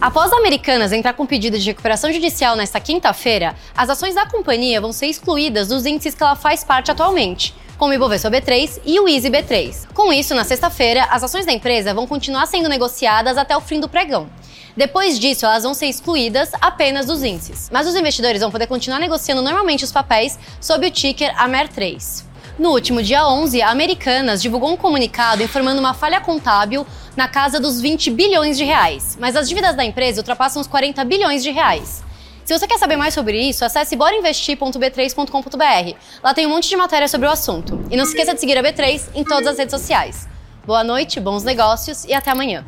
Após a Americanas entrar com pedido de recuperação judicial nesta quinta-feira, as ações da companhia vão ser excluídas dos índices que ela faz parte atualmente, como o Ibovespa B3 e o Easy B3. Com isso, na sexta-feira, as ações da empresa vão continuar sendo negociadas até o fim do pregão. Depois disso, elas vão ser excluídas apenas dos índices. Mas os investidores vão poder continuar negociando normalmente os papéis sob o ticker AMER3. No último dia 11, a Americanas divulgou um comunicado informando uma falha contábil na casa dos 20 bilhões de reais, mas as dívidas da empresa ultrapassam os 40 bilhões de reais. Se você quer saber mais sobre isso, acesse borainvestir.b3.com.br. Lá tem um monte de matéria sobre o assunto. E não se esqueça de seguir a B3 em todas as redes sociais. Boa noite, bons negócios e até amanhã.